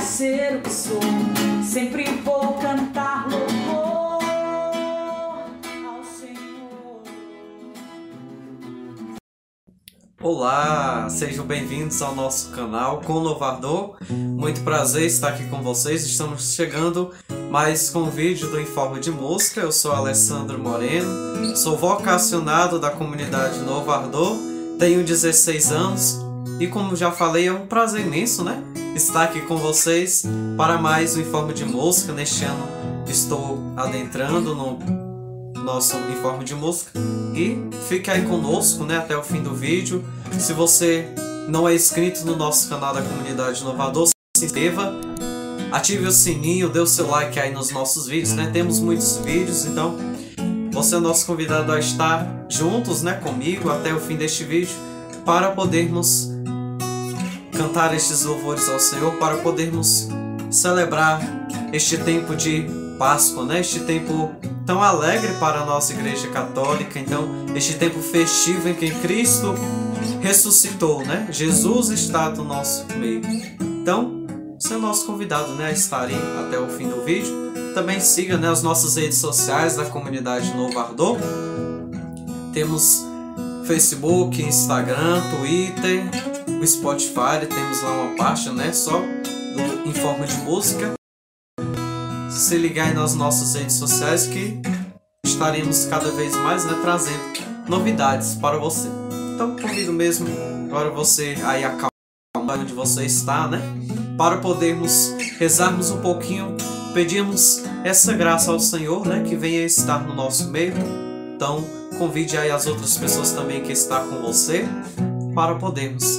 ser o que sou. Sempre vou cantar louvor ao Senhor. Olá, sejam bem-vindos ao nosso canal com Louvador. Muito prazer estar aqui com vocês. Estamos chegando mais com um vídeo do Informe de Música. Eu sou Alessandro Moreno, sou vocacionado da comunidade Louvador, tenho 16 anos e, como já falei, é um prazer imenso, né? Estar aqui com vocês para mais um Informe de Música. Neste ano estou adentrando no nosso informe de música e fique aí conosco né, até o fim do vídeo. Se você não é inscrito no nosso canal da comunidade Inovador, se inscreva, ative o sininho, dê o seu like aí nos nossos vídeos, né? Temos muitos vídeos, então você é nosso convidado a estar juntos né, comigo até o fim deste vídeo para podermos cantar estes louvores ao Senhor, para podermos celebrar este tempo de Páscoa, né? Este tempo tão alegre para a nossa Igreja Católica. Então, este tempo festivo em que Cristo ressuscitou, né? Jesus está no nosso meio. Então, você é nosso convidado, né, a estar até o fim do vídeo. Também siga, né, as nossas redes sociais da comunidade Novo Ardor. Temos Facebook, Instagram, Twitter, o Spotify, temos lá uma página, né, só do Informe de Música se ligar aí nas nossas redes sociais que estaremos cada vez mais né, trazendo novidades para você. Então convido mesmo agora você aí acalmar onde você está, né? Para podermos rezarmos um pouquinho, pedimos essa graça ao Senhor, né? Que venha estar no nosso meio. Então convide aí as outras pessoas também que estão com você para podermos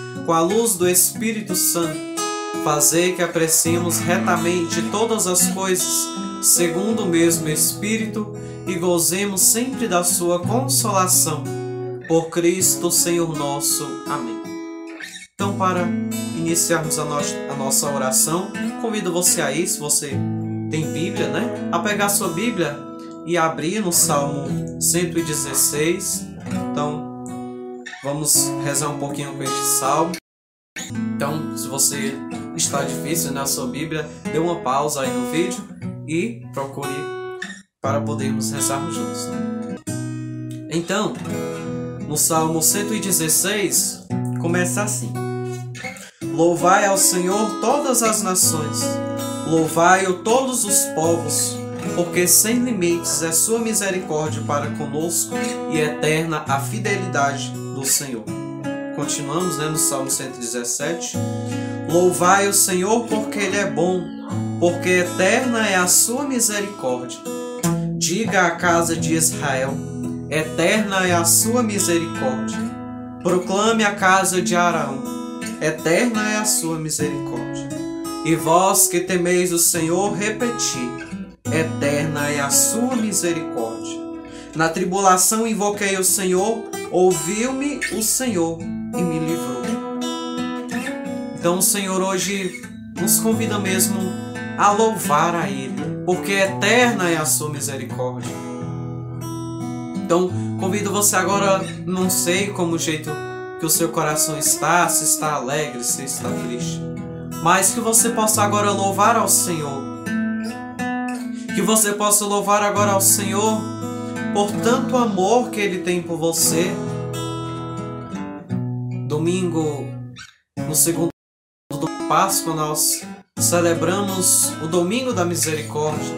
com a luz do Espírito Santo Fazei que apreciemos retamente todas as coisas, segundo o mesmo Espírito, e gozemos sempre da sua consolação. Por Cristo, Senhor nosso. Amém. Então, para iniciarmos a, no a nossa oração, convido você aí, se você tem Bíblia, né? A pegar sua Bíblia e abrir no Salmo 116. Então, vamos rezar um pouquinho com este salmo. Então, se você está difícil na sua Bíblia, dê uma pausa aí no vídeo e procure para podermos rezarmos juntos. Então, no Salmo 116, começa assim: Louvai ao Senhor todas as nações, louvai-o todos os povos, porque sem limites é sua misericórdia para conosco e eterna a fidelidade do Senhor. Continuamos né, no Salmo 117. Louvai o Senhor porque Ele é bom, porque eterna é a sua misericórdia. Diga à casa de Israel: eterna é a sua misericórdia. Proclame a casa de Arão: eterna é a sua misericórdia. E vós que temeis o Senhor, repeti: eterna é a sua misericórdia. Na tribulação invoquei o Senhor, ouviu-me o Senhor e me livrou. Então o Senhor hoje nos convida mesmo a louvar a Ele, porque eterna é a sua misericórdia. Então convido você agora, não sei como o jeito que o seu coração está, se está alegre, se está triste, mas que você possa agora louvar ao Senhor. Que você possa louvar agora ao Senhor por tanto amor que Ele tem por você. Domingo, no segundo do Páscoa, nós celebramos o Domingo da Misericórdia.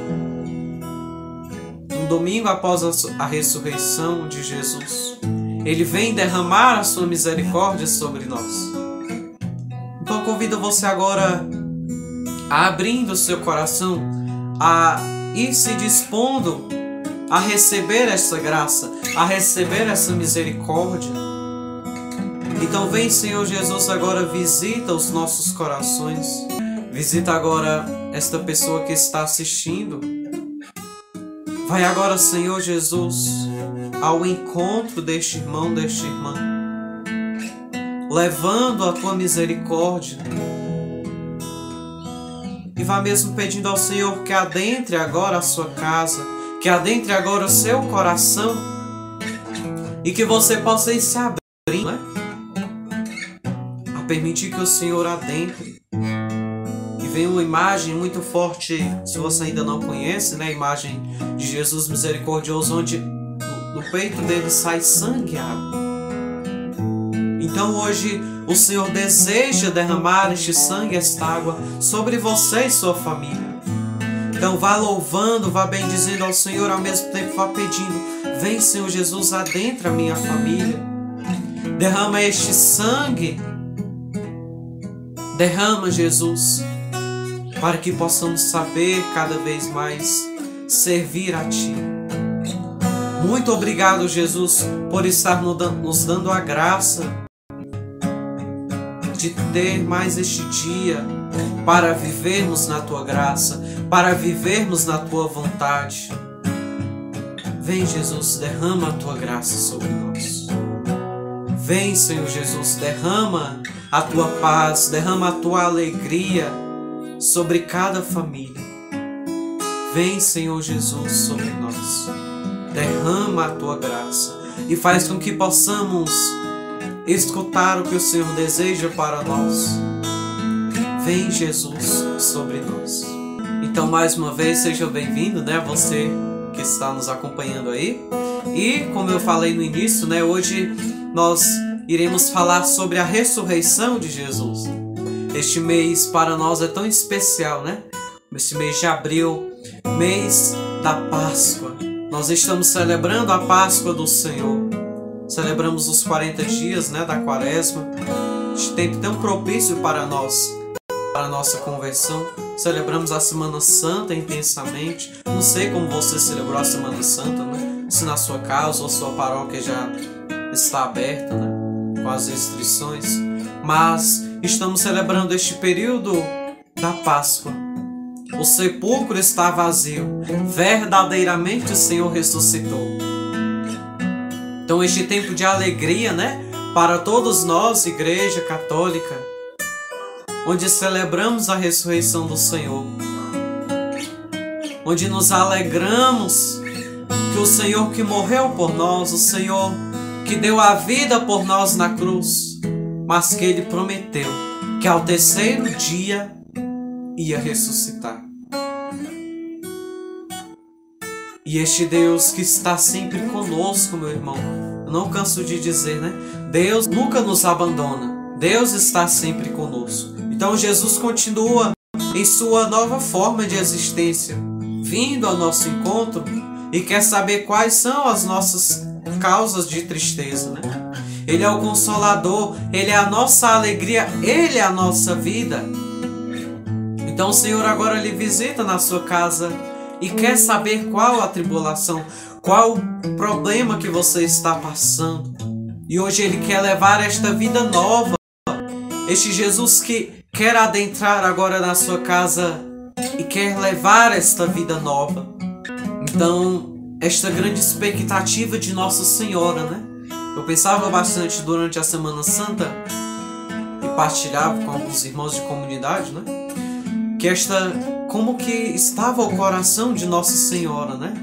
Um domingo após a ressurreição de Jesus, Ele vem derramar a sua misericórdia sobre nós. Então convido você agora a abrindo o seu coração, a ir se dispondo a receber essa graça, a receber essa misericórdia. Então vem, Senhor Jesus, agora visita os nossos corações. Visita agora esta pessoa que está assistindo. Vai agora, Senhor Jesus, ao encontro deste irmão, desta irmã, levando a tua misericórdia. E vá mesmo pedindo ao Senhor que adentre agora a sua casa, que adentre agora o seu coração e que você possa ir se abrindo, né? A permitir que o Senhor adentre vem uma imagem muito forte, se você ainda não conhece, né? A imagem de Jesus misericordioso, onde do peito dele sai sangue e água. Então hoje o Senhor deseja derramar este sangue, esta água sobre você e sua família. Então vá louvando, vá bendizendo ao Senhor, ao mesmo tempo vá pedindo: Vem, Senhor Jesus, adentra a minha família. Derrama este sangue. Derrama, Jesus, para que possamos saber cada vez mais servir a Ti. Muito obrigado, Jesus, por estar nos dando a graça de ter mais este dia para vivermos na Tua graça, para vivermos na Tua vontade. Vem, Jesus, derrama a Tua graça sobre nós. Vem, Senhor Jesus, derrama a Tua paz, derrama a Tua alegria sobre cada família. Vem, Senhor Jesus, sobre nós. Derrama a tua graça e faz com que possamos escutar o que o Senhor deseja para nós. Vem, Jesus, sobre nós. Então, mais uma vez, seja bem-vindo, né? Você que está nos acompanhando aí. E, como eu falei no início, né? Hoje nós iremos falar sobre a ressurreição de Jesus. Este mês para nós é tão especial, né? Este mês de abril, mês da Páscoa. Nós estamos celebrando a Páscoa do Senhor. Celebramos os 40 dias, né, da Quaresma. Este tempo tão propício para nós, para a nossa conversão. Celebramos a Semana Santa intensamente. Não sei como você celebrou a Semana Santa, né? Se na sua casa ou sua paróquia já está aberta, né? Com as restrições. Mas estamos celebrando este período da Páscoa. O sepulcro está vazio, verdadeiramente o Senhor ressuscitou. Então, este tempo de alegria, né, para todos nós, Igreja Católica, onde celebramos a ressurreição do Senhor, onde nos alegramos que o Senhor que morreu por nós, o Senhor que deu a vida por nós na cruz, mas que ele prometeu que ao terceiro dia ia ressuscitar. E este Deus que está sempre conosco, meu irmão, eu não canso de dizer, né? Deus nunca nos abandona. Deus está sempre conosco. Então Jesus continua em sua nova forma de existência, vindo ao nosso encontro e quer saber quais são as nossas causas de tristeza, né? Ele é o consolador, Ele é a nossa alegria, Ele é a nossa vida. Então o Senhor agora lhe visita na sua casa e quer saber qual a tribulação, qual o problema que você está passando. E hoje Ele quer levar esta vida nova. Este Jesus que quer adentrar agora na sua casa e quer levar esta vida nova. Então, esta grande expectativa de Nossa Senhora, né? Eu pensava bastante durante a Semana Santa e partilhava com alguns irmãos de comunidade, né? Que esta, como que estava o coração de Nossa Senhora, né?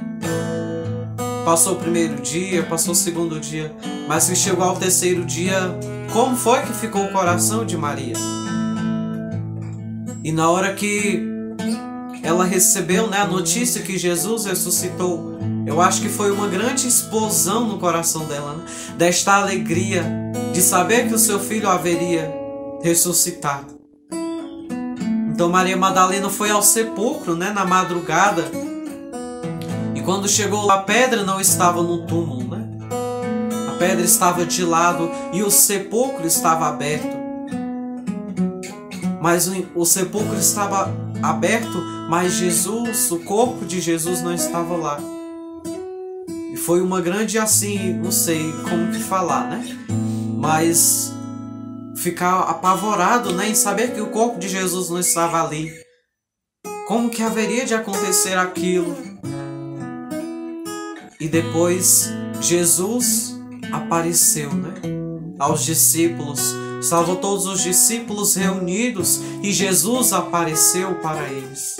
Passou o primeiro dia, passou o segundo dia, mas que chegou ao terceiro dia, como foi que ficou o coração de Maria? E na hora que ela recebeu né, a notícia que Jesus ressuscitou, eu acho que foi uma grande explosão no coração dela, né? desta alegria de saber que o seu filho haveria ressuscitado. Então Maria Madalena foi ao sepulcro, né, na madrugada. E quando chegou a pedra não estava no túmulo, né? A pedra estava de lado e o sepulcro estava aberto. Mas o, sepulcro estava aberto, mas Jesus, o corpo de Jesus não estava lá foi uma grande assim, não sei como que falar, né? Mas ficar apavorado né, em saber que o corpo de Jesus não estava ali. Como que haveria de acontecer aquilo? E depois Jesus apareceu né, aos discípulos, salvou todos os discípulos reunidos e Jesus apareceu para eles.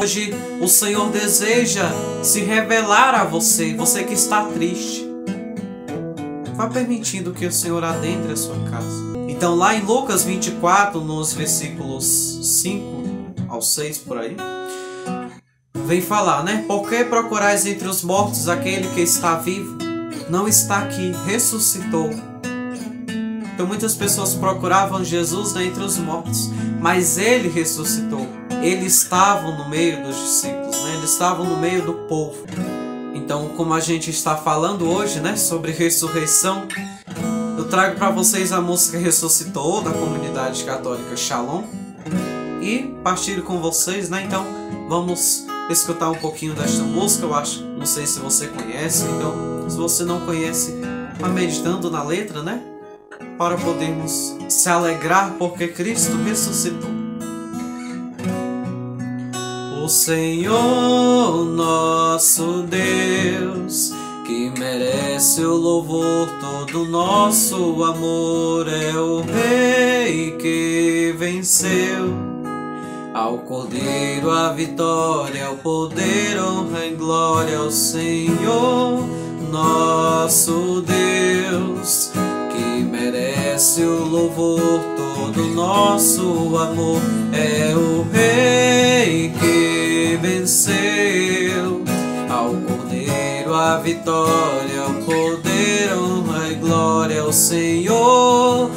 Hoje o Senhor deseja se revelar a você, você que está triste. Vá permitindo que o Senhor adentre a sua casa. Então, lá em Lucas 24, nos versículos 5 ao 6 por aí, vem falar, né? Por que procurais entre os mortos aquele que está vivo? Não está aqui, ressuscitou. Então, muitas pessoas procuravam Jesus entre os mortos, mas ele ressuscitou. Eles estavam no meio dos discípulos, né? Eles estavam no meio do povo. Então, como a gente está falando hoje, né, sobre ressurreição, trago para vocês a música Ressuscitou da comunidade católica Shalom e partilho com vocês, né? Então, vamos escutar um pouquinho desta música. Eu acho, não sei se você conhece, então, se você não conhece, vá meditando na letra, né? Para podermos se alegrar porque Cristo ressuscitou. O Senhor nosso Deus, que merece o louvor, todo nosso amor, é o Rei que venceu. Ao Cordeiro a vitória, ao poder, honra e glória ao Senhor nosso Deus, que merece o louvor, todo nosso amor, é o Rei que venceu. Ao A vitória, o poder, honra e glória ao Senhor,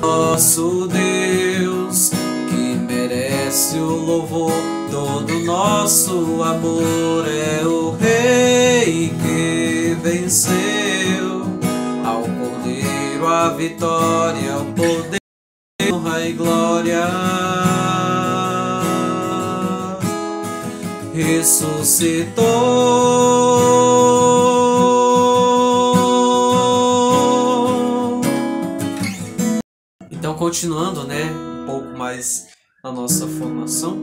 nosso Deus, que merece o louvor, todo nosso amor é o Rei que venceu. Ao Cordeiro a vitória, o poder, honra e glória. ressuscitou. Continuando, né, um pouco mais na nossa formação,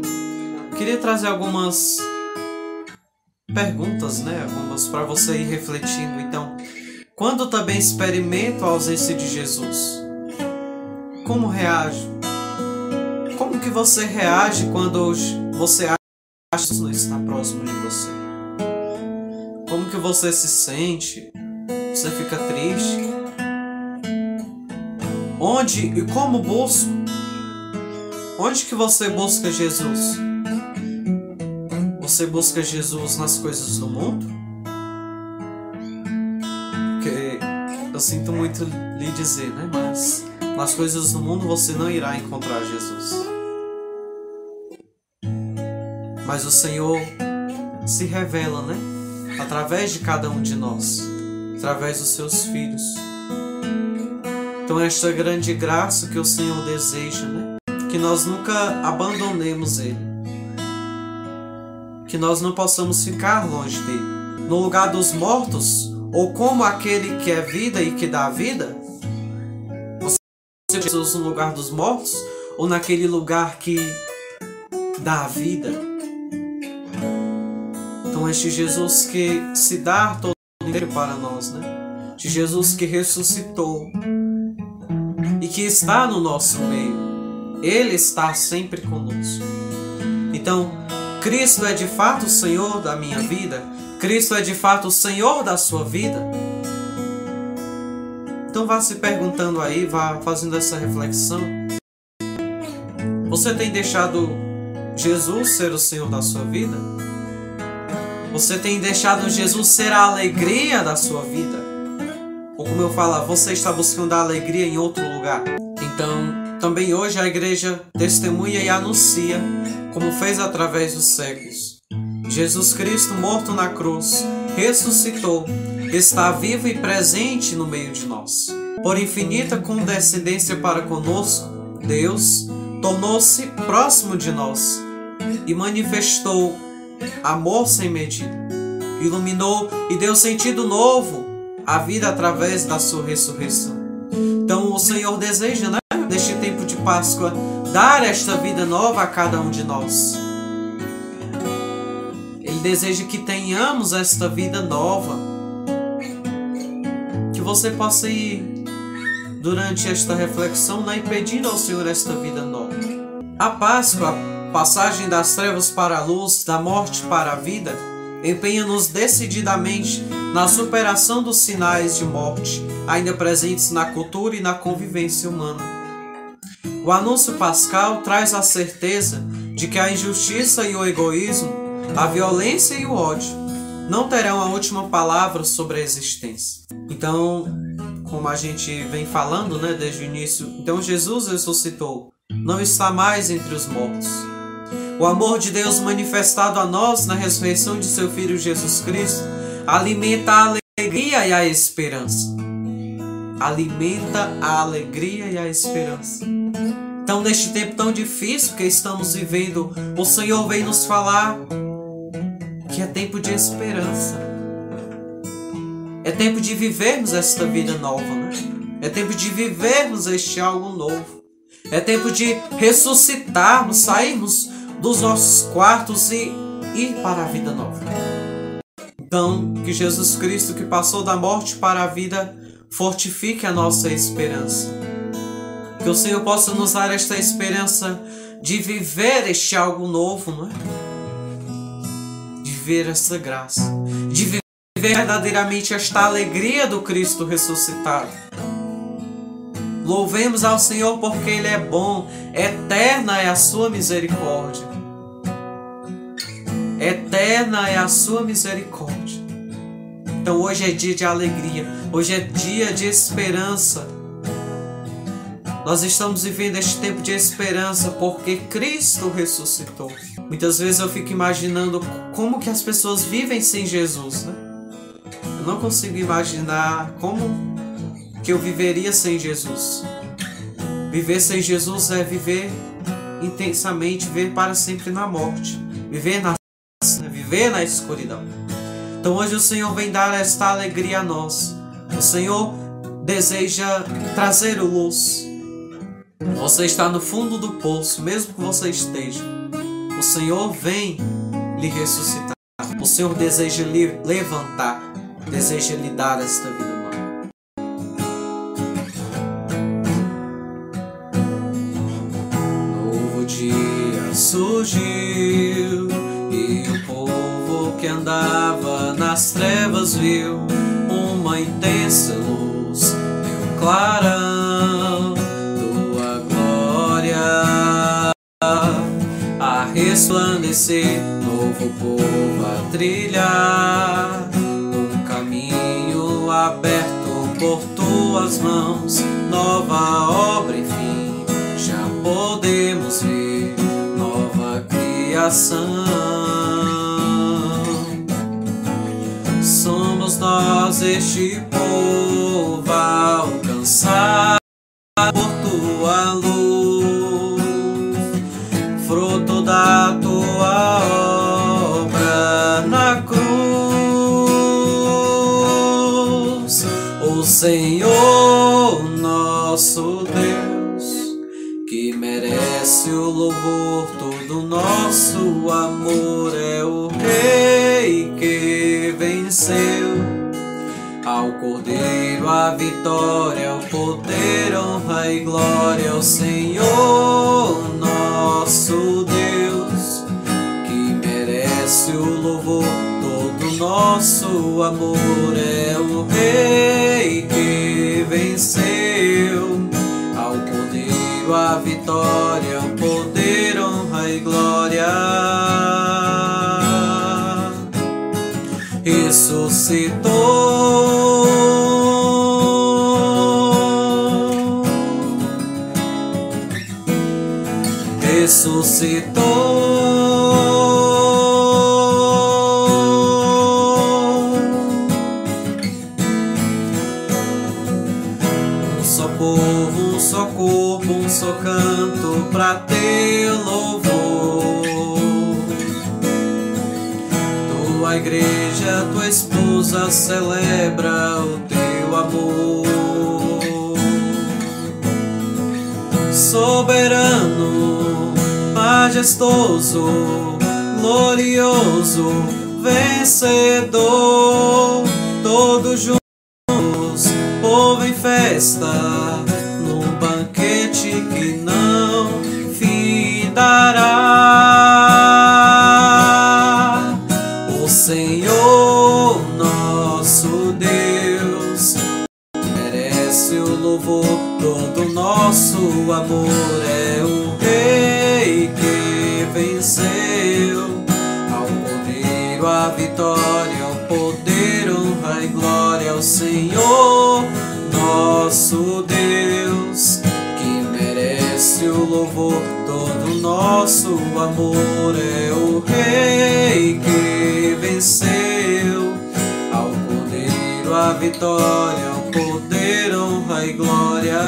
queria trazer algumas perguntas, né, algumas para você ir refletindo. Então, quando também experimento a ausência de Jesus, como reage? Como que você reage quando você não está próximo de você? Como que você se sente? Você fica triste? Onde e como busco? Onde que você busca Jesus? Você busca Jesus nas coisas do mundo? Porque eu sinto muito lhe dizer, né? Mas nas coisas do mundo você não irá encontrar Jesus. Mas o Senhor se revela, né? Através de cada um de nós, através dos seus filhos. Então, esta grande graça que o Senhor deseja, né? Que nós nunca abandonemos Ele. Que nós não possamos ficar longe dele. No lugar dos mortos, ou como aquele que é vida e que dá vida, você Jesus no lugar dos mortos, ou naquele lugar que dá vida. Então, este Jesus que se dá todo inteiro para nós, né? De Jesus que ressuscitou e que está no nosso meio. Ele está sempre conosco. Então, Cristo é de fato o Senhor da minha vida? Cristo é de fato o Senhor da sua vida? Então vá se perguntando aí, vá fazendo essa reflexão. Você tem deixado Jesus ser o Senhor da sua vida? Você tem deixado Jesus ser a alegria da sua vida? Ou como eu falo, você está buscando a alegria em outro lugar? Então, também hoje a igreja testemunha e anuncia, como fez através dos séculos. Jesus Cristo, morto na cruz, ressuscitou, está vivo e presente no meio de nós. Por infinita condescendência para conosco, Deus tornou-se próximo de nós e manifestou amor sem medida, iluminou e deu sentido novo à vida através da sua ressurreição. Então o Senhor deseja, né, neste tempo de Páscoa, dar esta vida nova a cada um de nós. Ele deseja que tenhamos esta vida nova. Que você possa ir durante esta reflexão né, pedindo ao Senhor esta vida nova. A Páscoa, a passagem das trevas para a luz, da morte para a vida, empenha-nos decididamente na superação dos sinais de morte ainda presentes na cultura e na convivência humana. O anúncio pascal traz a certeza de que a injustiça e o egoísmo, a violência e o ódio não terão a última palavra sobre a existência. Então, como a gente vem falando, né, desde o início, então Jesus ressuscitou, não está mais entre os mortos. O amor de Deus manifestado a nós na ressurreição de seu Filho Jesus Cristo alimenta a alegria e a esperança. Alimenta a alegria e a esperança. Então, neste tempo tão difícil que estamos vivendo, o Senhor vem nos falar que é tempo de esperança. É tempo de vivermos esta vida nova, né? É tempo de vivermos este algo novo. É tempo de ressuscitarmos, sairmos dos nossos quartos e ir para a vida nova. Então, que Jesus Cristo, que passou da morte para a vida, fortifique a nossa esperança. Que o Senhor possa nos dar esta esperança de viver este algo novo, não é? De ver essa graça, de viver verdadeiramente esta alegria do Cristo ressuscitado. Louvemos ao Senhor porque Ele é bom, eterna é a sua misericórdia. Eterna é a sua misericórdia. Então hoje é dia de alegria, hoje é dia de esperança. Nós estamos vivendo este tempo de esperança porque Cristo ressuscitou. Muitas vezes eu fico imaginando como que as pessoas vivem sem Jesus, né? Eu não consigo imaginar como que eu viveria sem Jesus. Viver sem Jesus é viver intensamente, viver para sempre na morte, viver na viver na escuridão. Então hoje o Senhor vem dar esta alegria a nós. O Senhor deseja trazer luz. Você está no fundo do poço, mesmo que você esteja. O Senhor vem lhe ressuscitar. O Senhor deseja lhe levantar, deseja lhe dar esta vida. A resplandecer, novo povo a trilhar, um caminho aberto por tuas mãos, nova obra enfim, já podemos ver criação. Somos nós este povo alcançado por tua luz, nosso amor é o Rei que venceu. Ao Cordeiro a vitória, o poder, honra e glória ao Senhor nosso Deus, que merece o louvor, todo nosso amor é o Rei que venceu. Ao Cordeiro a vitória, o e glória. Ressuscitou, ressuscitou. Tua igreja, tua esposa celebra o teu amor. soberano, majestoso, glorioso, vencedor, todos juntos, todo nosso amor é o Rei que venceu. Ao Cordeiro a vitória, o poder, honra e glória.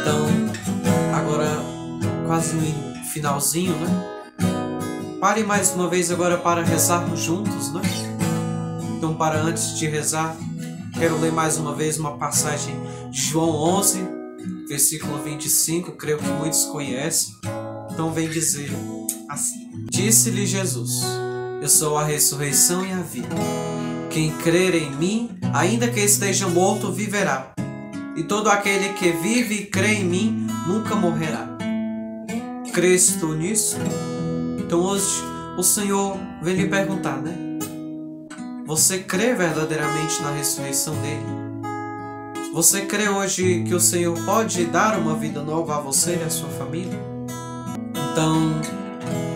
Então, agora quase no finalzinho, né? Pare mais uma vez agora para rezarmos juntos, né? Então, para antes de rezar, quero ler mais uma vez uma passagem de João 11, versículo 25, creio que muitos conhecem. Então, vem dizer assim: Disse-lhe Jesus: Eu sou a ressurreição e a vida. Quem crer em mim, ainda que esteja morto, viverá. E todo aquele que vive e crê em mim nunca morrerá. Crês tu nisso? Então hoje o Senhor vem lhe perguntar, né? Você crê verdadeiramente na ressurreição dele? Você crê hoje que o Senhor pode dar uma vida nova a você e a sua família? Então,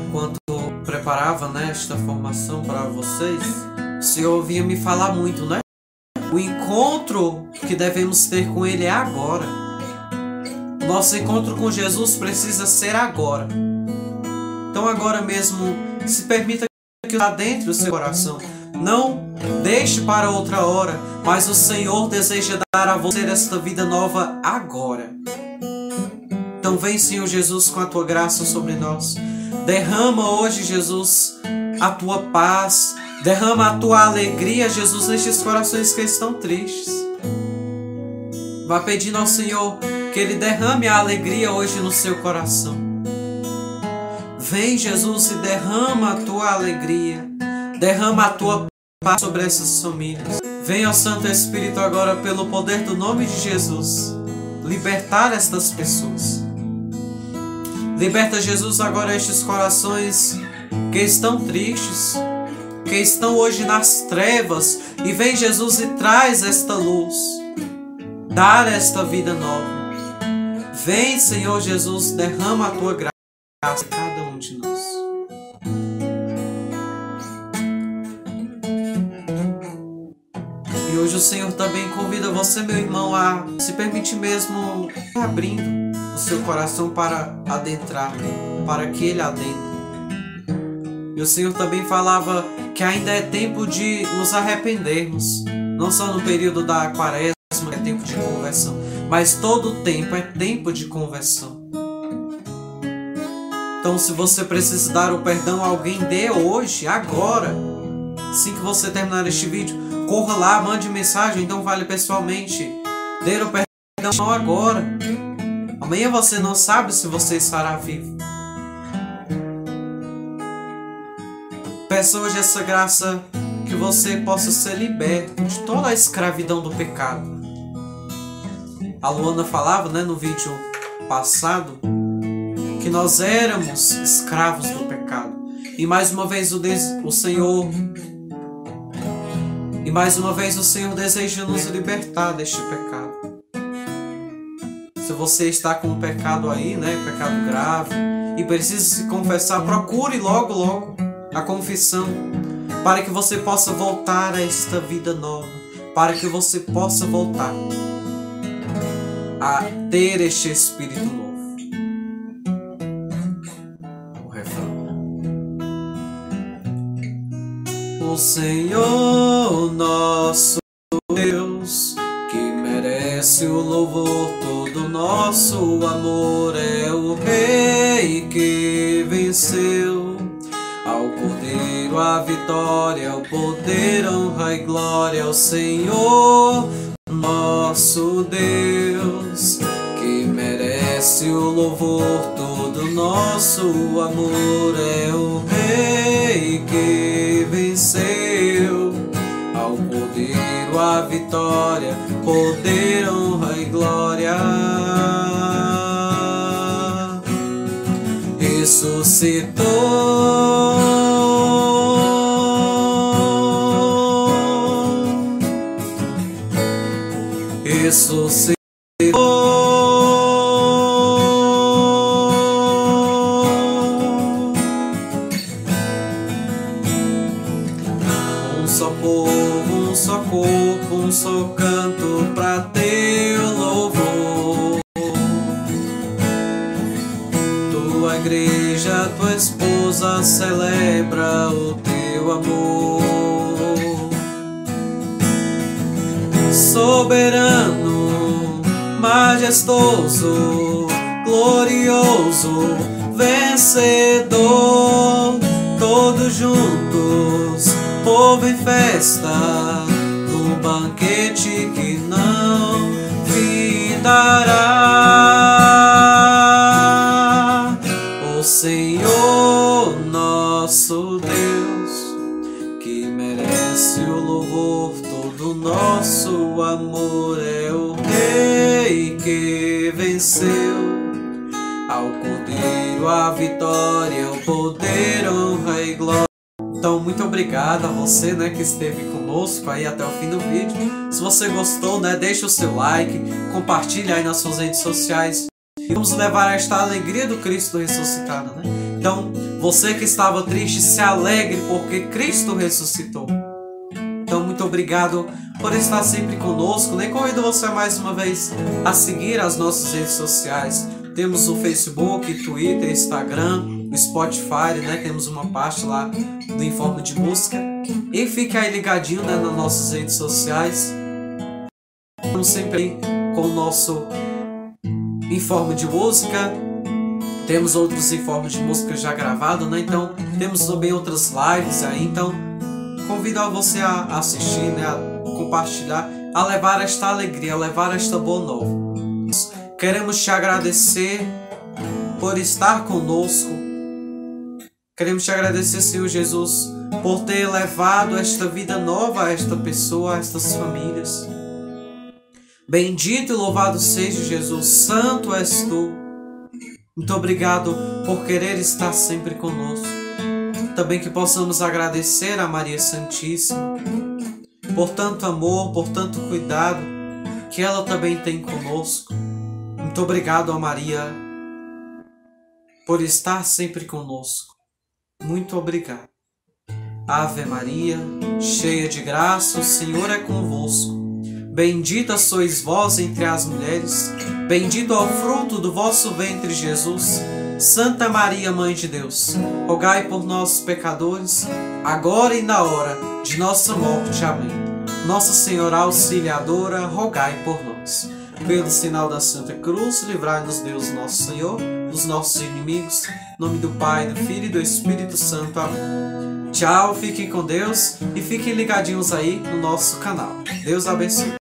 enquanto preparava né, esta formação para vocês, o Senhor vinha me falar muito, né? O encontro que devemos ter com Ele é agora. Nosso encontro com Jesus precisa ser agora. Então, agora mesmo, se permita que lá dentro do seu coração não deixe para outra hora, mas o Senhor deseja dar a você esta vida nova agora. Então vem, Senhor Jesus, com a tua graça sobre nós. Derrama hoje, Jesus, a tua paz. Derrama a tua alegria, Jesus, nestes corações que estão tristes. Vá pedindo ao Senhor que Ele derrame a alegria hoje no seu coração. Vem, Jesus, e derrama a tua alegria. Derrama a tua paz sobre essas famílias. Venha, Santo Espírito, agora, pelo poder do nome de Jesus, libertar estas pessoas. Liberta, Jesus, agora estes corações que estão tristes, que estão hoje nas trevas, e vem, Jesus, e traz esta luz, dar esta vida nova. Vem, Senhor Jesus, derrama a tua graça a cada um de nós. E hoje o Senhor também convida você, meu irmão, a se permitir mesmo abrindo o seu coração para adentrar, para que ele adentre. E o Senhor também falava que ainda é tempo de nos arrependermos, não só no período da quaresma, é tempo de conversão, mas todo tempo é tempo de conversão. Então, se você precisa dar o perdão a alguém, dê hoje, agora. Assim que você terminar este vídeo, corra lá, mande mensagem, então vale pessoalmente. Dê o perdão agora. Amanhã você não sabe se você estará vivo. Peça hoje essa graça que você possa ser liberto de toda a escravidão do pecado. A Luana falava né, no vídeo passado que nós éramos escravos do pecado. E mais uma vez o, o Senhor e mais uma vez o Senhor deseja nos libertar deste pecado. Se você está com um pecado aí, né, pecado grave, e precisa se confessar, procure logo, logo a confissão, para que você possa voltar a esta vida nova, para que você possa voltar a ter este espírito novo. O Senhor nosso Deus, que merece o louvor, todo nosso amor, é o Rei que venceu. Ao Cordeiro a vitória, o poder, honra e glória ao Senhor nosso Deus, que merece o louvor, todo nosso amor é o Rei que venceu. Ao Cordeiro a vitória, poder, honra e glória. Ressuscitou. Ressuscitou. Povo em festa, no banquete muito obrigado a você, né, que esteve conosco aí até o fim do vídeo. Se você gostou, né, deixa o seu like, compartilha aí nas suas redes sociais. E vamos levar esta alegria do Cristo ressuscitado, né? Então, você que estava triste, se alegre porque Cristo ressuscitou. Então, muito obrigado por estar sempre conosco. Nem convido você mais uma vez a seguir as nossas redes sociais. Temos o Facebook, Twitter, Instagram, o Spotify, né? Temos uma parte lá do Informe de Música. E fique aí ligadinho né, nas nossas redes sociais. Estamos sempre com o nosso Informe de Música. Temos outros informes de música já gravados, né? Então, temos também outras lives aí. Então, convido a você a assistir, né? A compartilhar, a levar esta alegria, a levar esta boa nova. Queremos te agradecer por estar conosco. Queremos te agradecer, Senhor Jesus, por ter levado esta vida nova a esta pessoa, a estas famílias. Bendito e louvado seja Jesus, santo és tu. Muito obrigado por querer estar sempre conosco. Também que possamos agradecer a Maria Santíssima por tanto amor, por tanto cuidado que ela também tem conosco. Muito obrigado a Maria por estar sempre conosco. Muito obrigado. Ave Maria, cheia de graça, o Senhor é convosco. Bendita sois vós entre as mulheres, bendito é o fruto do vosso ventre, Jesus. Santa Maria, Mãe de Deus, rogai por nós, pecadores, agora e na hora de nossa morte. Amém. Nossa Senhora Auxiliadora, rogai por nós. Pelo sinal da Santa Cruz, livrai-nos Deus nosso Senhor, dos nossos inimigos. Em nome do Pai, do Filho e do Espírito Santo. Amém. Tchau, fiquem com Deus e fiquem ligadinhos aí no nosso canal. Deus abençoe.